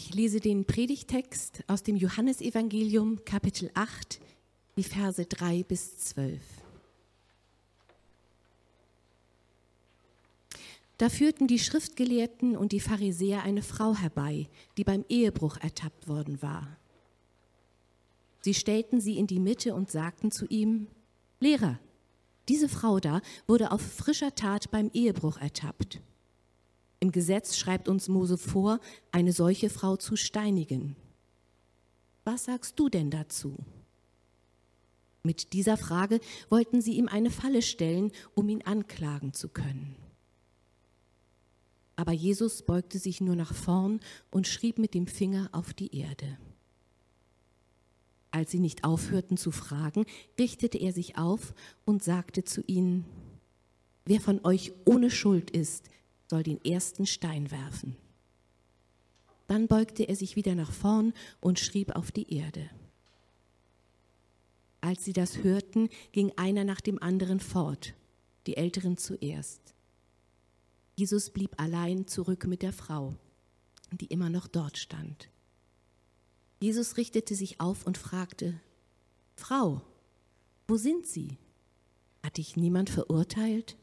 Ich lese den Predigtext aus dem Johannesevangelium Kapitel 8, die Verse 3 bis 12. Da führten die Schriftgelehrten und die Pharisäer eine Frau herbei, die beim Ehebruch ertappt worden war. Sie stellten sie in die Mitte und sagten zu ihm, Lehrer, diese Frau da wurde auf frischer Tat beim Ehebruch ertappt. Im Gesetz schreibt uns Mose vor, eine solche Frau zu steinigen. Was sagst du denn dazu? Mit dieser Frage wollten sie ihm eine Falle stellen, um ihn anklagen zu können. Aber Jesus beugte sich nur nach vorn und schrieb mit dem Finger auf die Erde. Als sie nicht aufhörten zu fragen, richtete er sich auf und sagte zu ihnen, Wer von euch ohne Schuld ist, soll den ersten Stein werfen. Dann beugte er sich wieder nach vorn und schrieb auf die Erde. Als sie das hörten, ging einer nach dem anderen fort, die Älteren zuerst. Jesus blieb allein zurück mit der Frau, die immer noch dort stand. Jesus richtete sich auf und fragte, Frau, wo sind Sie? Hat dich niemand verurteilt?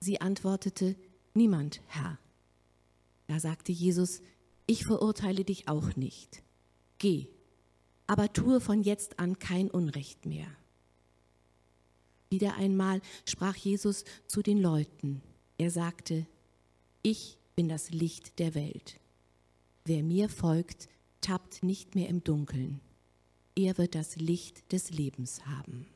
Sie antwortete, Niemand, Herr. Da sagte Jesus, ich verurteile dich auch nicht. Geh, aber tue von jetzt an kein Unrecht mehr. Wieder einmal sprach Jesus zu den Leuten, er sagte, ich bin das Licht der Welt. Wer mir folgt, tappt nicht mehr im Dunkeln. Er wird das Licht des Lebens haben.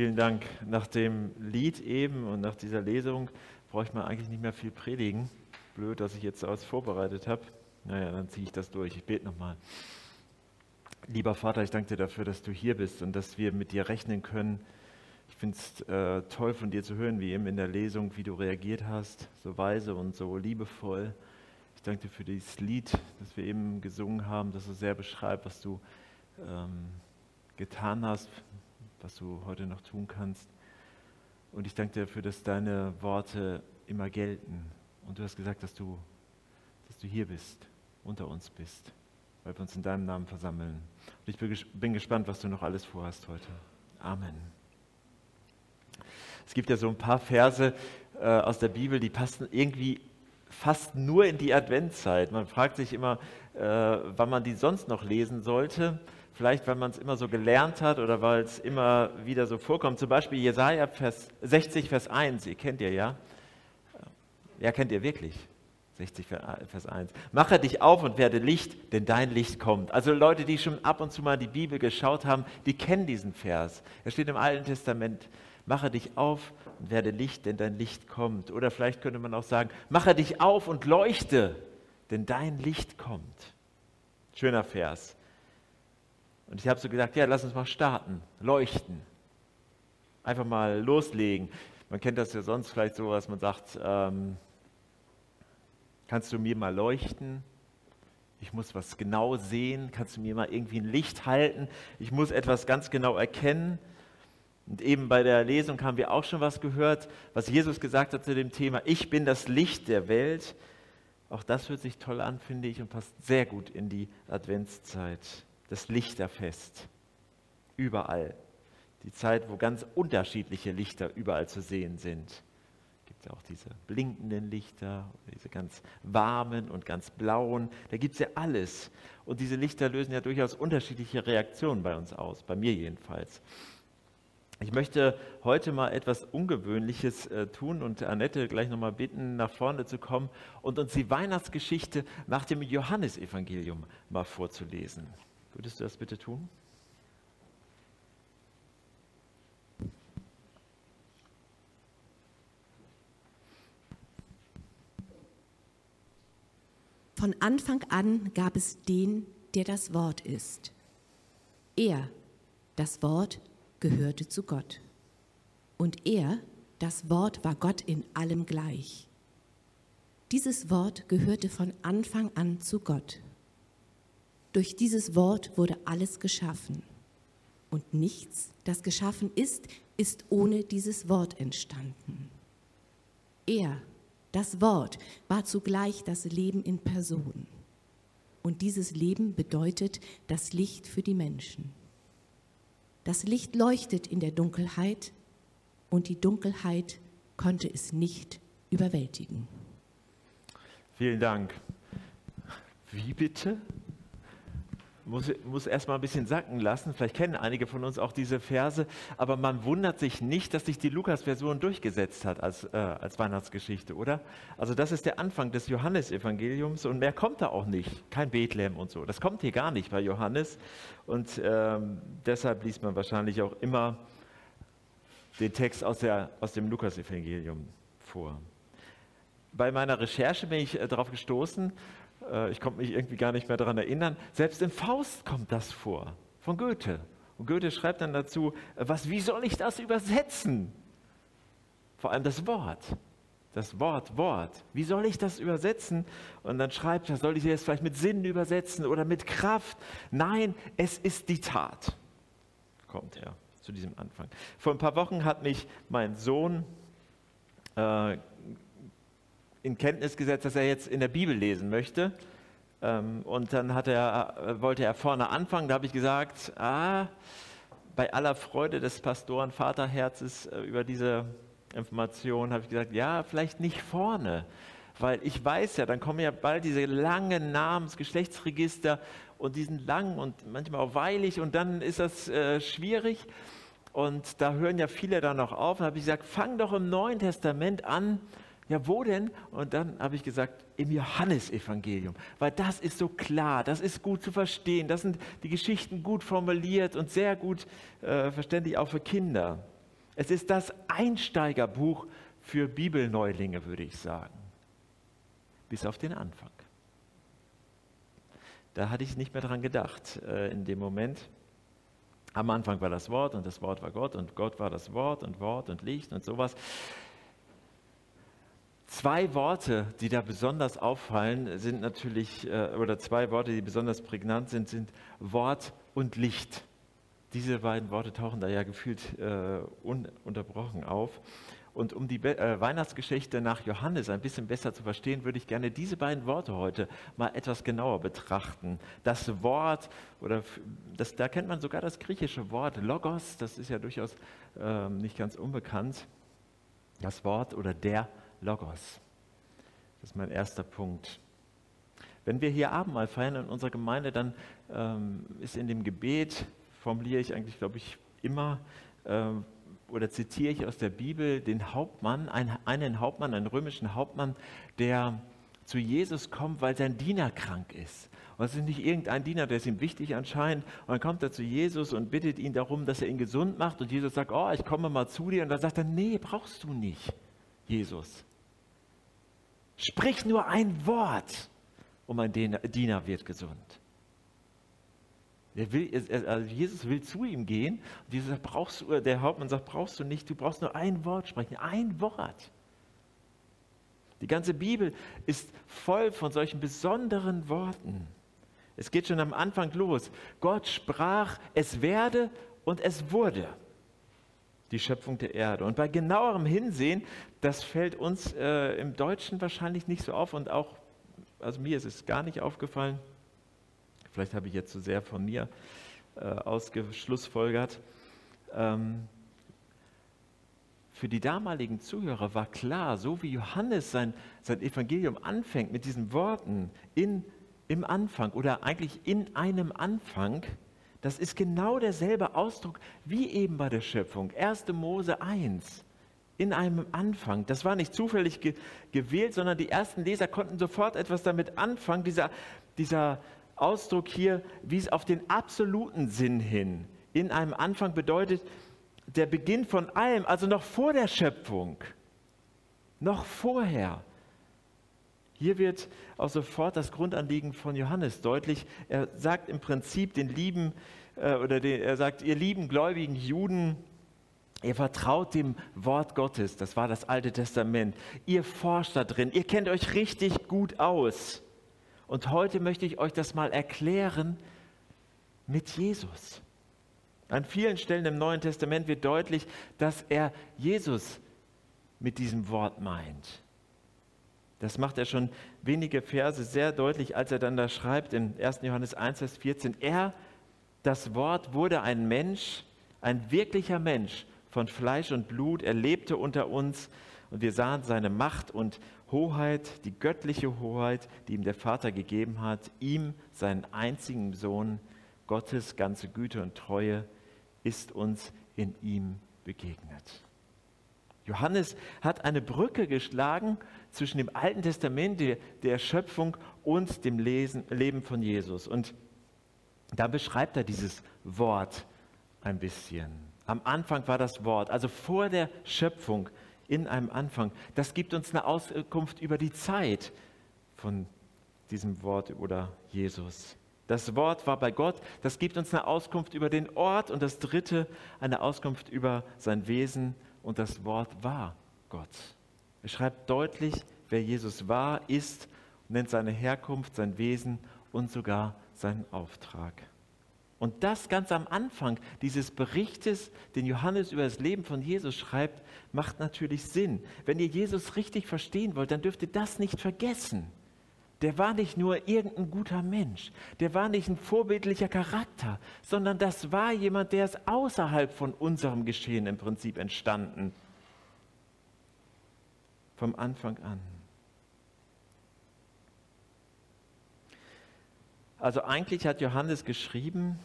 Vielen Dank. Nach dem Lied eben und nach dieser Lesung brauche ich mal eigentlich nicht mehr viel predigen blöd, dass ich jetzt alles vorbereitet habe. Naja, dann ziehe ich das durch. Ich bete nochmal. Lieber Vater, ich danke dir dafür, dass du hier bist und dass wir mit dir rechnen können. Ich finde es äh, toll von dir zu hören, wie eben in der Lesung, wie du reagiert hast, so weise und so liebevoll. Ich danke dir für dieses Lied, das wir eben gesungen haben, das so sehr beschreibt, was du ähm, getan hast, was du heute noch tun kannst. Und ich danke dir dafür, dass deine Worte immer gelten und du hast gesagt, dass du, dass du hier bist, unter uns bist, weil wir uns in deinem Namen versammeln. Und ich bin gespannt, was du noch alles vorhast heute. Amen. Es gibt ja so ein paar Verse äh, aus der Bibel, die passen irgendwie fast nur in die Adventzeit. Man fragt sich immer, äh, wann man die sonst noch lesen sollte. Vielleicht, weil man es immer so gelernt hat oder weil es immer wieder so vorkommt. Zum Beispiel Jesaja Vers 60, Vers 1, ihr kennt ihr ja. Ja, kennt ihr wirklich? 60 Vers 1. Mache dich auf und werde Licht, denn dein Licht kommt. Also Leute, die schon ab und zu mal die Bibel geschaut haben, die kennen diesen Vers. Er steht im Alten Testament. Mache dich auf und werde Licht, denn dein Licht kommt. Oder vielleicht könnte man auch sagen, mache dich auf und leuchte, denn dein Licht kommt. Schöner Vers. Und ich habe so gesagt, ja, lass uns mal starten, leuchten. Einfach mal loslegen. Man kennt das ja sonst vielleicht so, dass man sagt, ähm, Kannst du mir mal leuchten? Ich muss was genau sehen. Kannst du mir mal irgendwie ein Licht halten? Ich muss etwas ganz genau erkennen. Und eben bei der Lesung haben wir auch schon was gehört, was Jesus gesagt hat zu dem Thema, ich bin das Licht der Welt. Auch das hört sich toll an, finde ich, und passt sehr gut in die Adventszeit. Das Lichterfest. Überall. Die Zeit, wo ganz unterschiedliche Lichter überall zu sehen sind gibt es auch diese blinkenden Lichter, diese ganz warmen und ganz blauen. Da gibt es ja alles. Und diese Lichter lösen ja durchaus unterschiedliche Reaktionen bei uns aus, bei mir jedenfalls. Ich möchte heute mal etwas Ungewöhnliches äh, tun und Annette gleich nochmal bitten, nach vorne zu kommen und uns die Weihnachtsgeschichte nach dem Johannesevangelium mal vorzulesen. Würdest du das bitte tun? Von Anfang an gab es den, der das Wort ist. Er, das Wort, gehörte zu Gott. Und er, das Wort, war Gott in allem gleich. Dieses Wort gehörte von Anfang an zu Gott. Durch dieses Wort wurde alles geschaffen. Und nichts, das geschaffen ist, ist ohne dieses Wort entstanden. Er, das Wort, war zugleich das Leben in Person. Und dieses Leben bedeutet das Licht für die Menschen. Das Licht leuchtet in der Dunkelheit und die Dunkelheit konnte es nicht überwältigen. Vielen Dank. Wie bitte? Muss, muss erstmal ein bisschen sacken lassen. Vielleicht kennen einige von uns auch diese Verse, aber man wundert sich nicht, dass sich die Lukas-Version durchgesetzt hat als, äh, als Weihnachtsgeschichte, oder? Also das ist der Anfang des Johannesevangeliums und mehr kommt da auch nicht. Kein Bethlehem und so. Das kommt hier gar nicht bei Johannes und ähm, deshalb liest man wahrscheinlich auch immer den Text aus, der, aus dem Lukas-Evangelium vor. Bei meiner Recherche bin ich äh, darauf gestoßen, äh, ich konnte mich irgendwie gar nicht mehr daran erinnern, selbst im Faust kommt das vor, von Goethe. Und Goethe schreibt dann dazu, äh, was, wie soll ich das übersetzen? Vor allem das Wort. Das Wort, Wort. Wie soll ich das übersetzen? Und dann schreibt er, soll ich es vielleicht mit Sinn übersetzen oder mit Kraft? Nein, es ist die Tat. Kommt er zu diesem Anfang. Vor ein paar Wochen hat mich mein Sohn äh, in Kenntnis gesetzt, dass er jetzt in der Bibel lesen möchte. Ähm, und dann er, äh, wollte er vorne anfangen. Da habe ich gesagt, ah, bei aller Freude des Pastoren Vaterherzes äh, über diese Information habe ich gesagt, ja, vielleicht nicht vorne. Weil ich weiß ja, dann kommen ja bald diese langen Namens-, Geschlechtsregister und die sind lang und manchmal auch weilig und dann ist das äh, schwierig. Und da hören ja viele dann noch auf. Und habe ich gesagt, fang doch im Neuen Testament an ja, wo denn? Und dann habe ich gesagt, im Johannesevangelium, weil das ist so klar, das ist gut zu verstehen, das sind die Geschichten gut formuliert und sehr gut äh, verständlich auch für Kinder. Es ist das Einsteigerbuch für Bibelneulinge, würde ich sagen. Bis auf den Anfang. Da hatte ich nicht mehr dran gedacht äh, in dem Moment. Am Anfang war das Wort und das Wort war Gott und Gott war das Wort und Wort und Licht und sowas. Zwei Worte, die da besonders auffallen, sind natürlich, äh, oder zwei Worte, die besonders prägnant sind, sind Wort und Licht. Diese beiden Worte tauchen da ja gefühlt äh, ununterbrochen auf. Und um die äh, Weihnachtsgeschichte nach Johannes ein bisschen besser zu verstehen, würde ich gerne diese beiden Worte heute mal etwas genauer betrachten. Das Wort, oder das, da kennt man sogar das griechische Wort Logos, das ist ja durchaus äh, nicht ganz unbekannt. Das Wort oder der Logos. Das ist mein erster Punkt. Wenn wir hier Abendmahl feiern in unserer Gemeinde, dann ähm, ist in dem Gebet, formuliere ich eigentlich, glaube ich, immer ähm, oder zitiere ich aus der Bibel den Hauptmann, einen, einen Hauptmann, einen römischen Hauptmann, der zu Jesus kommt, weil sein Diener krank ist. Und es ist nicht irgendein Diener, der ist ihm wichtig anscheinend. Und dann kommt er zu Jesus und bittet ihn darum, dass er ihn gesund macht. Und Jesus sagt, oh, ich komme mal zu dir. Und dann sagt er, nee, brauchst du nicht, Jesus. Sprich nur ein Wort und mein Diener wird gesund. Will, also Jesus will zu ihm gehen sagt, brauchst der Hauptmann sagt, brauchst du nicht, du brauchst nur ein Wort sprechen, ein Wort. Die ganze Bibel ist voll von solchen besonderen Worten. Es geht schon am Anfang los. Gott sprach, es werde und es wurde die Schöpfung der Erde. Und bei genauerem Hinsehen, das fällt uns äh, im Deutschen wahrscheinlich nicht so auf und auch, also mir ist es gar nicht aufgefallen. Vielleicht habe ich jetzt zu so sehr von mir äh, ausgeschlussfolgert. Ähm, für die damaligen Zuhörer war klar, so wie Johannes sein, sein Evangelium anfängt mit diesen Worten in, im Anfang oder eigentlich in einem Anfang, das ist genau derselbe Ausdruck wie eben bei der Schöpfung. 1. Mose 1 in einem Anfang. Das war nicht zufällig ge gewählt, sondern die ersten Leser konnten sofort etwas damit anfangen. Dieser, dieser Ausdruck hier wies auf den absoluten Sinn hin. In einem Anfang bedeutet der Beginn von allem, also noch vor der Schöpfung, noch vorher. Hier wird auch sofort das Grundanliegen von Johannes deutlich. Er sagt im Prinzip den lieben, äh, oder den, er sagt, ihr lieben gläubigen Juden, ihr vertraut dem Wort Gottes, das war das Alte Testament. Ihr forscht da drin, ihr kennt euch richtig gut aus. Und heute möchte ich euch das mal erklären mit Jesus. An vielen Stellen im Neuen Testament wird deutlich, dass er Jesus mit diesem Wort meint. Das macht er schon wenige Verse sehr deutlich, als er dann da schreibt in 1. Johannes 1, Vers 14. Er, das Wort, wurde ein Mensch, ein wirklicher Mensch von Fleisch und Blut. Er lebte unter uns und wir sahen seine Macht und Hoheit, die göttliche Hoheit, die ihm der Vater gegeben hat, ihm, seinen einzigen Sohn, Gottes ganze Güte und Treue, ist uns in ihm begegnet. Johannes hat eine Brücke geschlagen zwischen dem Alten Testament, der, Schöpfung und dem Lesen, Leben von Jesus. Und da beschreibt er dieses Wort ein bisschen. Am Anfang war das Wort, also vor der Schöpfung in einem Anfang. Das gibt uns eine Auskunft über die Zeit von diesem Wort oder Jesus. Das Wort war bei Gott, das gibt uns eine Auskunft über den Ort und das dritte eine Auskunft über sein Wesen und das Wort war Gott. Er schreibt deutlich, wer Jesus war, ist, nennt seine Herkunft, sein Wesen und sogar seinen Auftrag. Und das ganz am Anfang dieses Berichtes, den Johannes über das Leben von Jesus schreibt, macht natürlich Sinn. Wenn ihr Jesus richtig verstehen wollt, dann dürft ihr das nicht vergessen der war nicht nur irgendein guter Mensch, der war nicht ein vorbildlicher Charakter, sondern das war jemand, der ist außerhalb von unserem Geschehen im Prinzip entstanden. Vom Anfang an. Also eigentlich hat Johannes geschrieben,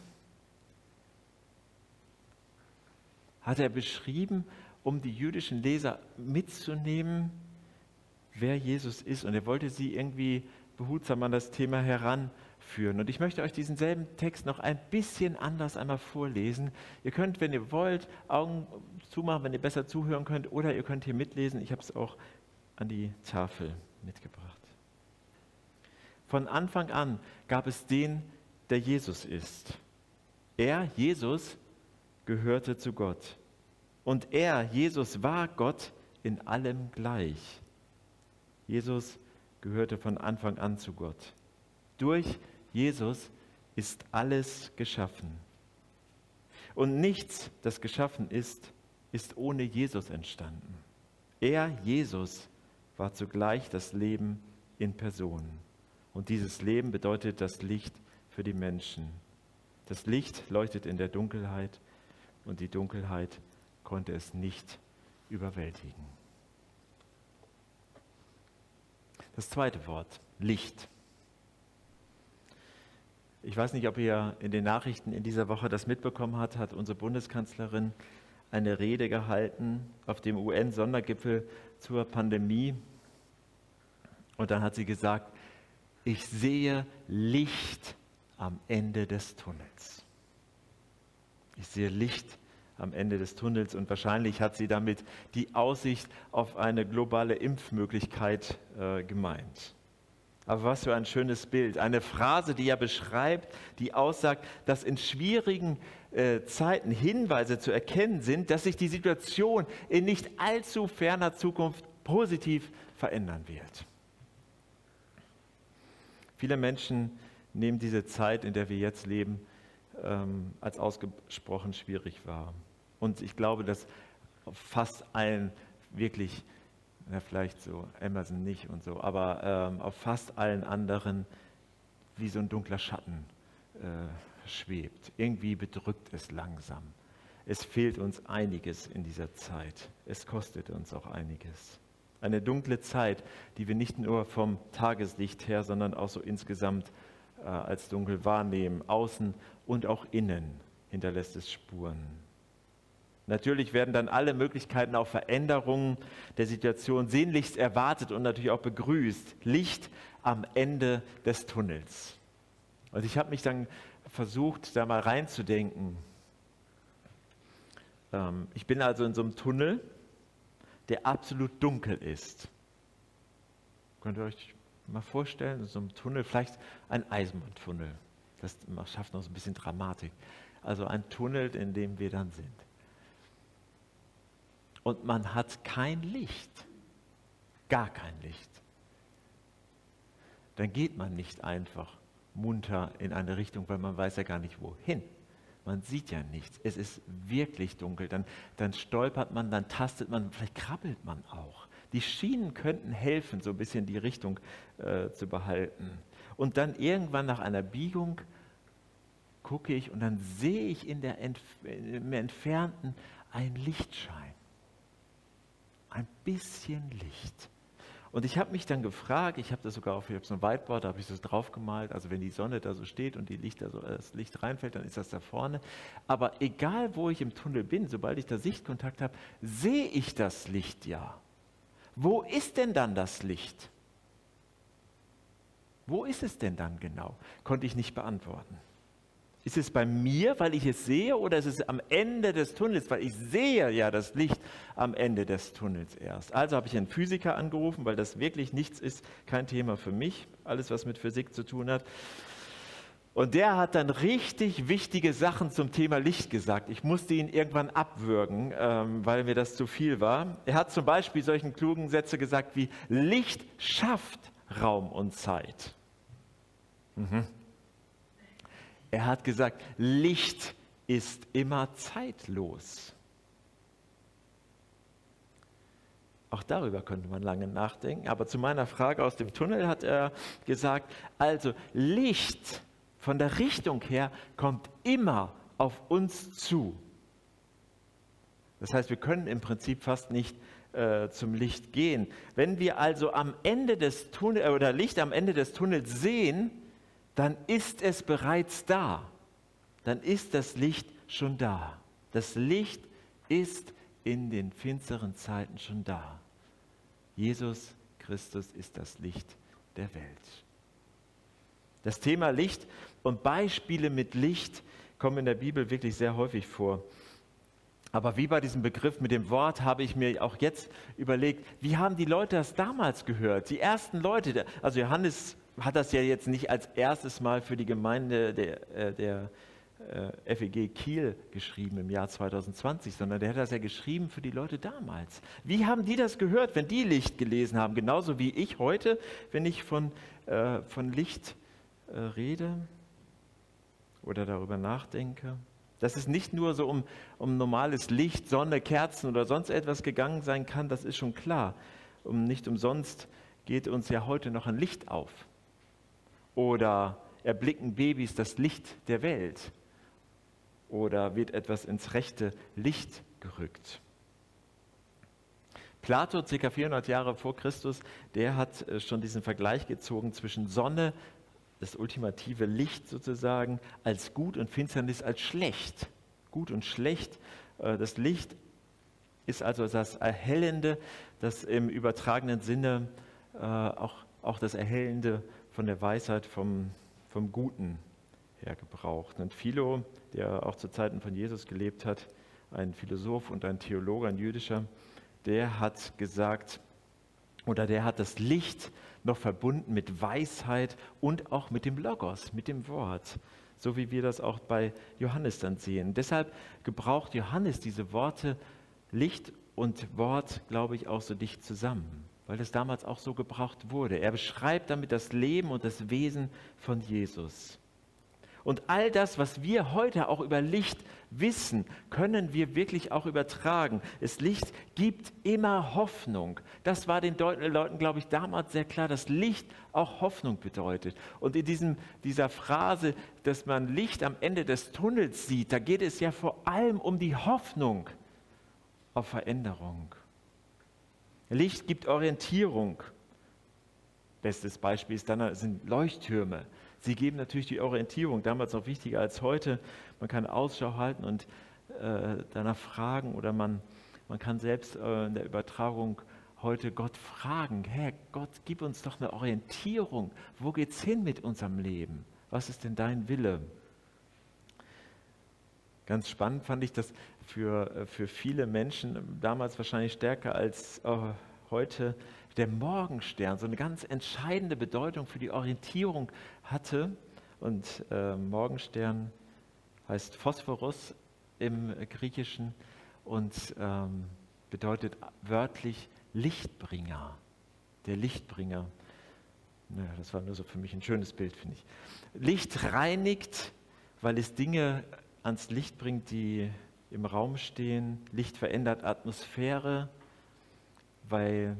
hat er beschrieben, um die jüdischen Leser mitzunehmen, wer Jesus ist. Und er wollte sie irgendwie behutsam an das Thema heranführen. Und ich möchte euch diesen selben Text noch ein bisschen anders einmal vorlesen. Ihr könnt, wenn ihr wollt, Augen zumachen, wenn ihr besser zuhören könnt, oder ihr könnt hier mitlesen. Ich habe es auch an die Tafel mitgebracht. Von Anfang an gab es den, der Jesus ist. Er, Jesus, gehörte zu Gott. Und er, Jesus, war Gott in allem gleich. Jesus gehörte von Anfang an zu Gott. Durch Jesus ist alles geschaffen. Und nichts, das geschaffen ist, ist ohne Jesus entstanden. Er, Jesus, war zugleich das Leben in Person. Und dieses Leben bedeutet das Licht für die Menschen. Das Licht leuchtet in der Dunkelheit und die Dunkelheit konnte es nicht überwältigen. Das zweite Wort, Licht. Ich weiß nicht, ob ihr in den Nachrichten in dieser Woche das mitbekommen habt, hat unsere Bundeskanzlerin eine Rede gehalten auf dem UN-Sondergipfel zur Pandemie. Und dann hat sie gesagt, ich sehe Licht am Ende des Tunnels. Ich sehe Licht am Ende des Tunnels und wahrscheinlich hat sie damit die Aussicht auf eine globale Impfmöglichkeit äh, gemeint. Aber was für ein schönes Bild. Eine Phrase, die ja beschreibt, die aussagt, dass in schwierigen äh, Zeiten Hinweise zu erkennen sind, dass sich die Situation in nicht allzu ferner Zukunft positiv verändern wird. Viele Menschen nehmen diese Zeit, in der wir jetzt leben, ähm, als ausgesprochen schwierig wahr. Und ich glaube, dass auf fast allen wirklich, na, vielleicht so Amazon nicht und so, aber ähm, auf fast allen anderen wie so ein dunkler Schatten äh, schwebt. Irgendwie bedrückt es langsam. Es fehlt uns einiges in dieser Zeit. Es kostet uns auch einiges. Eine dunkle Zeit, die wir nicht nur vom Tageslicht her, sondern auch so insgesamt äh, als dunkel wahrnehmen. Außen und auch innen hinterlässt es Spuren. Natürlich werden dann alle Möglichkeiten auf Veränderungen der Situation sehnlichst erwartet und natürlich auch begrüßt. Licht am Ende des Tunnels. Und ich habe mich dann versucht, da mal reinzudenken. Ähm, ich bin also in so einem Tunnel, der absolut dunkel ist. Könnt ihr euch mal vorstellen, in so einem Tunnel, vielleicht ein Eisenbahntunnel. Das schafft noch so ein bisschen Dramatik. Also ein Tunnel, in dem wir dann sind und man hat kein Licht. Gar kein Licht. dann geht man nicht einfach munter in eine Richtung, weil man weiß ja gar nicht wohin. Man sieht ja nichts. Es ist wirklich dunkel. Dann, dann stolpert man, dann tastet man, vielleicht krabbelt man auch. Die Schienen könnten helfen, so ein bisschen die Richtung äh, zu behalten. Und dann irgendwann nach einer Biegung gucke ich und dann sehe ich in der Entf im Entfernten ein Lichtschein. Ein bisschen Licht. Und ich habe mich dann gefragt, ich habe das sogar auf so einem Whiteboard, da habe ich das drauf gemalt, also wenn die Sonne da so steht und die Lichter so, das Licht reinfällt, dann ist das da vorne. Aber egal, wo ich im Tunnel bin, sobald ich da Sichtkontakt habe, sehe ich das Licht ja. Wo ist denn dann das Licht? Wo ist es denn dann genau? Konnte ich nicht beantworten. Ist es bei mir, weil ich es sehe, oder ist es am Ende des Tunnels, weil ich sehe ja das Licht am Ende des Tunnels erst? Also habe ich einen Physiker angerufen, weil das wirklich nichts ist, kein Thema für mich, alles was mit Physik zu tun hat. Und der hat dann richtig wichtige Sachen zum Thema Licht gesagt. Ich musste ihn irgendwann abwürgen, ähm, weil mir das zu viel war. Er hat zum Beispiel solchen klugen Sätze gesagt wie Licht schafft Raum und Zeit. Mhm. Er hat gesagt, Licht ist immer zeitlos. Auch darüber könnte man lange nachdenken. Aber zu meiner Frage aus dem Tunnel hat er gesagt, also Licht von der Richtung her kommt immer auf uns zu. Das heißt, wir können im Prinzip fast nicht äh, zum Licht gehen. Wenn wir also am Ende des Tunnels oder Licht am Ende des Tunnels sehen, dann ist es bereits da. Dann ist das Licht schon da. Das Licht ist in den finsteren Zeiten schon da. Jesus Christus ist das Licht der Welt. Das Thema Licht und Beispiele mit Licht kommen in der Bibel wirklich sehr häufig vor. Aber wie bei diesem Begriff mit dem Wort habe ich mir auch jetzt überlegt, wie haben die Leute das damals gehört? Die ersten Leute, also Johannes hat das ja jetzt nicht als erstes Mal für die Gemeinde der, äh, der äh, FEG Kiel geschrieben im Jahr 2020, sondern der hat das ja geschrieben für die Leute damals. Wie haben die das gehört, wenn die Licht gelesen haben? Genauso wie ich heute, wenn ich von, äh, von Licht äh, rede oder darüber nachdenke. Dass es nicht nur so um, um normales Licht, Sonne, Kerzen oder sonst etwas gegangen sein kann, das ist schon klar. Um, nicht umsonst geht uns ja heute noch ein Licht auf. Oder erblicken Babys das Licht der Welt? Oder wird etwas ins rechte Licht gerückt? Plato, ca. 400 Jahre vor Christus, der hat äh, schon diesen Vergleich gezogen zwischen Sonne, das ultimative Licht sozusagen, als gut und Finsternis als schlecht. Gut und schlecht. Äh, das Licht ist also das Erhellende, das im übertragenen Sinne äh, auch, auch das Erhellende von der Weisheit vom, vom Guten her gebraucht. Und Philo, der auch zu Zeiten von Jesus gelebt hat, ein Philosoph und ein Theologe, ein jüdischer, der hat gesagt, oder der hat das Licht noch verbunden mit Weisheit und auch mit dem Logos, mit dem Wort, so wie wir das auch bei Johannes dann sehen. Deshalb gebraucht Johannes diese Worte Licht und Wort, glaube ich, auch so dicht zusammen weil das damals auch so gebraucht wurde. Er beschreibt damit das Leben und das Wesen von Jesus. Und all das, was wir heute auch über Licht wissen, können wir wirklich auch übertragen. Das Licht gibt immer Hoffnung. Das war den Leuten, glaube ich, damals sehr klar, dass Licht auch Hoffnung bedeutet. Und in diesem, dieser Phrase, dass man Licht am Ende des Tunnels sieht, da geht es ja vor allem um die Hoffnung auf Veränderung. Licht gibt Orientierung. Bestes Beispiel ist dann, sind Leuchttürme. Sie geben natürlich die Orientierung, damals noch wichtiger als heute. Man kann Ausschau halten und äh, danach fragen oder man, man kann selbst äh, in der Übertragung heute Gott fragen, Herr Gott, gib uns doch eine Orientierung. Wo geht es hin mit unserem Leben? Was ist denn dein Wille? Ganz spannend fand ich das für, äh, für viele Menschen, damals wahrscheinlich stärker als äh, heute, der Morgenstern so eine ganz entscheidende Bedeutung für die Orientierung hatte. Und äh, Morgenstern heißt Phosphorus im Griechischen und ähm, bedeutet wörtlich Lichtbringer, der Lichtbringer. Naja, das war nur so für mich ein schönes Bild, finde ich. Licht reinigt, weil es Dinge ans Licht bringt, die im Raum stehen. Licht verändert Atmosphäre, weil,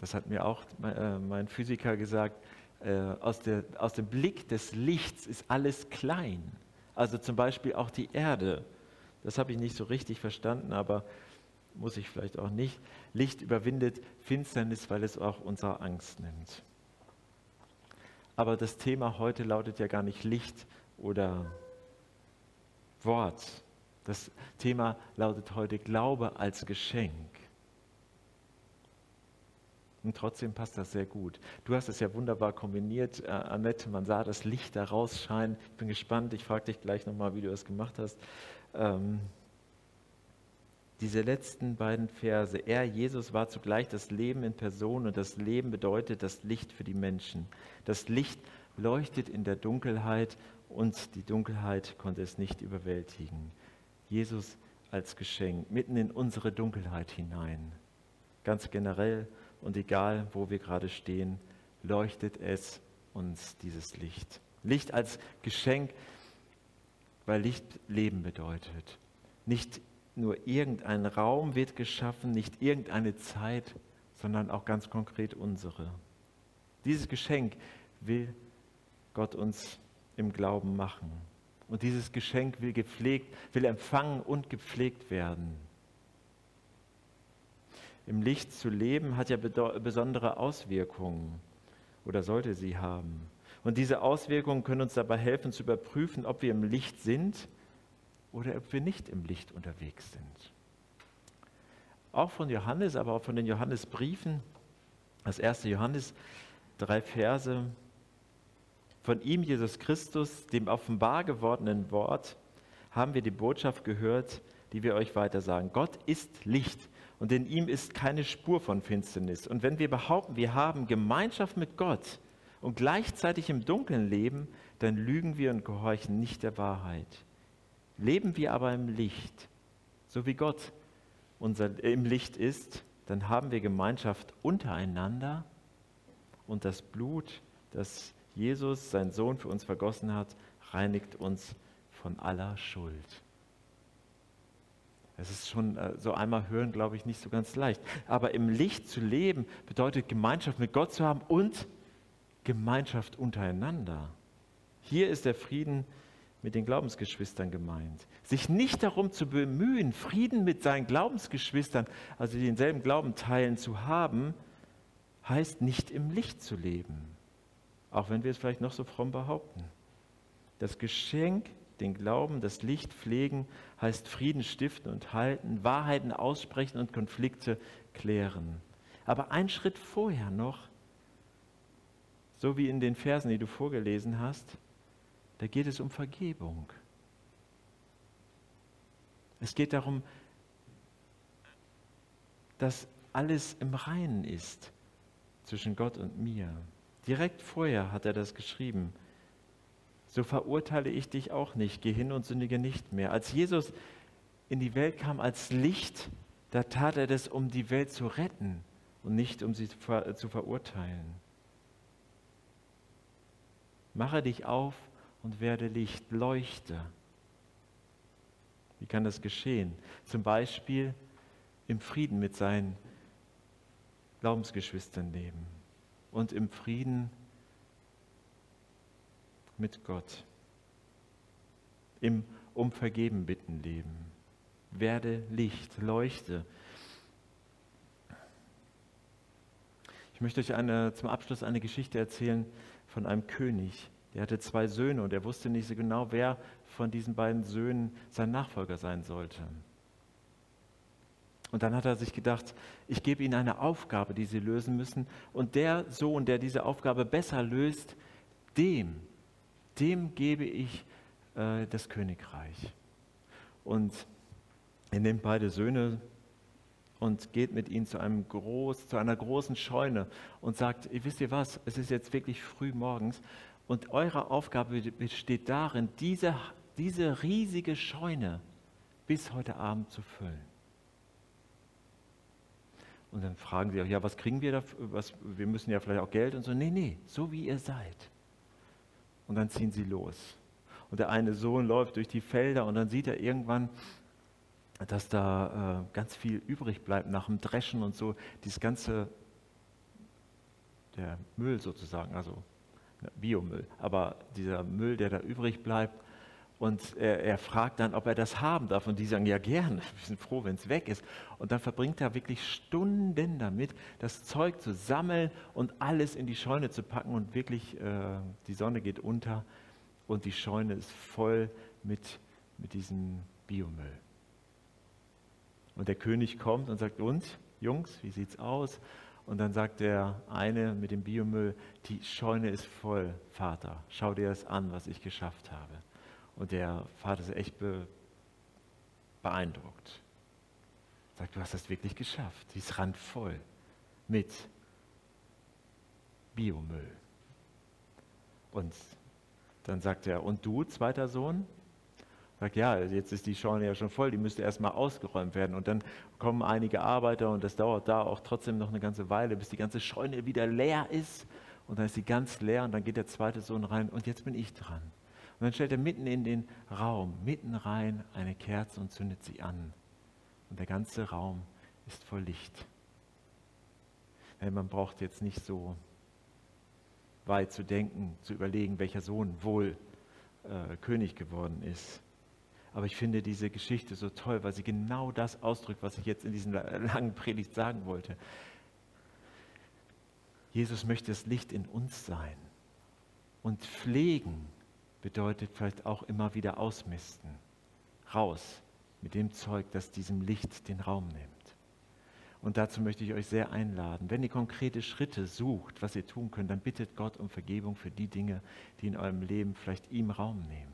das hat mir auch äh, mein Physiker gesagt, äh, aus, der, aus dem Blick des Lichts ist alles klein. Also zum Beispiel auch die Erde. Das habe ich nicht so richtig verstanden, aber muss ich vielleicht auch nicht. Licht überwindet Finsternis, weil es auch unsere Angst nimmt. Aber das Thema heute lautet ja gar nicht Licht oder Wort. Das Thema lautet heute Glaube als Geschenk. Und trotzdem passt das sehr gut. Du hast es ja wunderbar kombiniert, äh, Annette. Man sah das Licht da rausscheinen. Ich bin gespannt. Ich frage dich gleich nochmal, wie du das gemacht hast. Ähm, diese letzten beiden Verse. Er, Jesus, war zugleich das Leben in Person und das Leben bedeutet das Licht für die Menschen. Das Licht leuchtet in der Dunkelheit und die Dunkelheit konnte es nicht überwältigen. Jesus als Geschenk, mitten in unsere Dunkelheit hinein. Ganz generell und egal, wo wir gerade stehen, leuchtet es uns dieses Licht. Licht als Geschenk, weil Licht Leben bedeutet. Nicht nur irgendein Raum wird geschaffen, nicht irgendeine Zeit, sondern auch ganz konkret unsere. Dieses Geschenk will Gott uns im Glauben machen. Und dieses Geschenk will gepflegt, will empfangen und gepflegt werden. Im Licht zu leben hat ja besondere Auswirkungen oder sollte sie haben. Und diese Auswirkungen können uns dabei helfen zu überprüfen, ob wir im Licht sind oder ob wir nicht im Licht unterwegs sind. Auch von Johannes, aber auch von den Johannesbriefen, das erste Johannes, drei Verse, von ihm, Jesus Christus, dem offenbar gewordenen Wort, haben wir die Botschaft gehört, die wir euch weitersagen. Gott ist Licht und in ihm ist keine Spur von Finsternis. Und wenn wir behaupten, wir haben Gemeinschaft mit Gott und gleichzeitig im Dunkeln leben, dann lügen wir und gehorchen nicht der Wahrheit. Leben wir aber im Licht, so wie Gott unser, im Licht ist, dann haben wir Gemeinschaft untereinander und das Blut, das Jesus, sein Sohn, für uns vergossen hat, reinigt uns von aller Schuld. Es ist schon äh, so einmal hören, glaube ich, nicht so ganz leicht. Aber im Licht zu leben bedeutet Gemeinschaft mit Gott zu haben und Gemeinschaft untereinander. Hier ist der Frieden mit den Glaubensgeschwistern gemeint. Sich nicht darum zu bemühen, Frieden mit seinen Glaubensgeschwistern, also denselben Glauben teilen zu haben, heißt nicht im Licht zu leben. Auch wenn wir es vielleicht noch so fromm behaupten. Das Geschenk, den Glauben, das Licht pflegen, heißt Frieden stiften und halten, Wahrheiten aussprechen und Konflikte klären. Aber ein Schritt vorher noch, so wie in den Versen, die du vorgelesen hast, da geht es um Vergebung. Es geht darum, dass alles im Reinen ist zwischen Gott und mir. Direkt vorher hat er das geschrieben. So verurteile ich dich auch nicht, geh hin und sündige nicht mehr. Als Jesus in die Welt kam als Licht, da tat er das, um die Welt zu retten und nicht um sie zu verurteilen. Mache dich auf und werde Licht, leuchte. Wie kann das geschehen? Zum Beispiel im Frieden mit seinen Glaubensgeschwistern leben und im Frieden mit Gott. Im um Vergeben bitten leben. Werde Licht, leuchte. Ich möchte euch eine, zum Abschluss eine Geschichte erzählen von einem König, er hatte zwei Söhne und er wusste nicht so genau, wer von diesen beiden Söhnen sein Nachfolger sein sollte. Und dann hat er sich gedacht, ich gebe ihnen eine Aufgabe, die sie lösen müssen. Und der Sohn, der diese Aufgabe besser löst, dem, dem gebe ich äh, das Königreich. Und er nimmt beide Söhne und geht mit ihnen zu, einem groß, zu einer großen Scheune und sagt, wisst ihr was, es ist jetzt wirklich früh morgens und eure Aufgabe besteht darin, diese, diese riesige Scheune bis heute Abend zu füllen. Und dann fragen sie auch, ja, was kriegen wir dafür? Was, wir müssen ja vielleicht auch Geld und so. Nee, nee, so wie ihr seid. Und dann ziehen sie los. Und der eine Sohn läuft durch die Felder und dann sieht er irgendwann, dass da äh, ganz viel übrig bleibt nach dem Dreschen und so. Dieses ganze, der Müll sozusagen, also Biomüll, aber dieser Müll, der da übrig bleibt, und er, er, fragt dann, ob er das haben darf. Und die sagen, ja gerne, wir sind froh, wenn es weg ist. Und dann verbringt er wirklich Stunden damit, das Zeug zu sammeln und alles in die Scheune zu packen. Und wirklich, äh, die Sonne geht unter und die Scheune ist voll mit, mit diesem Biomüll. Und der König kommt und sagt, und, Jungs, wie sieht's aus? Und dann sagt der eine mit dem Biomüll, die Scheune ist voll, Vater, schau dir das an, was ich geschafft habe. Und der Vater ist echt be beeindruckt. Sagt, du hast das wirklich geschafft. Sie ist randvoll mit Biomüll. Und dann sagt er, und du, zweiter Sohn? Sagt, ja, jetzt ist die Scheune ja schon voll, die müsste erstmal ausgeräumt werden. Und dann kommen einige Arbeiter und das dauert da auch trotzdem noch eine ganze Weile, bis die ganze Scheune wieder leer ist. Und dann ist sie ganz leer und dann geht der zweite Sohn rein und jetzt bin ich dran. Und dann stellt er mitten in den Raum, mitten rein eine Kerze und zündet sie an. Und der ganze Raum ist voll Licht. Man braucht jetzt nicht so weit zu denken, zu überlegen, welcher Sohn wohl äh, König geworden ist. Aber ich finde diese Geschichte so toll, weil sie genau das ausdrückt, was ich jetzt in diesem langen Predigt sagen wollte. Jesus möchte das Licht in uns sein und pflegen bedeutet vielleicht auch immer wieder ausmisten. Raus mit dem Zeug, das diesem Licht den Raum nimmt. Und dazu möchte ich euch sehr einladen. Wenn ihr konkrete Schritte sucht, was ihr tun könnt, dann bittet Gott um Vergebung für die Dinge, die in eurem Leben vielleicht ihm Raum nehmen.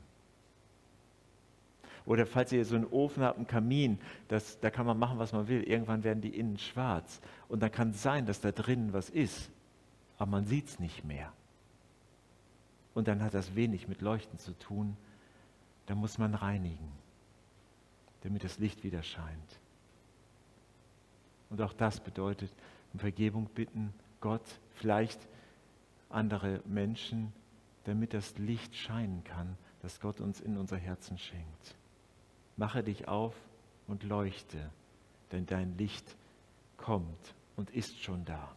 Oder falls ihr so einen Ofen habt, einen Kamin, das, da kann man machen, was man will. Irgendwann werden die innen schwarz. Und dann kann es sein, dass da drinnen was ist, aber man sieht es nicht mehr und dann hat das wenig mit Leuchten zu tun. Da muss man reinigen, damit das Licht wieder scheint. Und auch das bedeutet um Vergebung bitten, Gott, vielleicht andere Menschen, damit das Licht scheinen kann, das Gott uns in unser Herzen schenkt. Mache dich auf und leuchte, denn dein Licht kommt und ist schon da.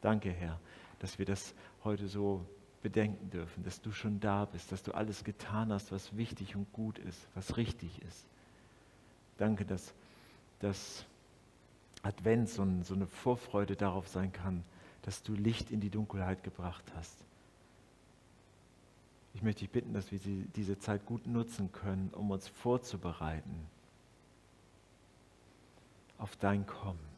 Danke, Herr, dass wir das heute so bedenken dürfen, dass du schon da bist, dass du alles getan hast, was wichtig und gut ist, was richtig ist. Danke, dass das Advent so, so eine Vorfreude darauf sein kann, dass du Licht in die Dunkelheit gebracht hast. Ich möchte dich bitten, dass wir diese Zeit gut nutzen können, um uns vorzubereiten auf dein Kommen.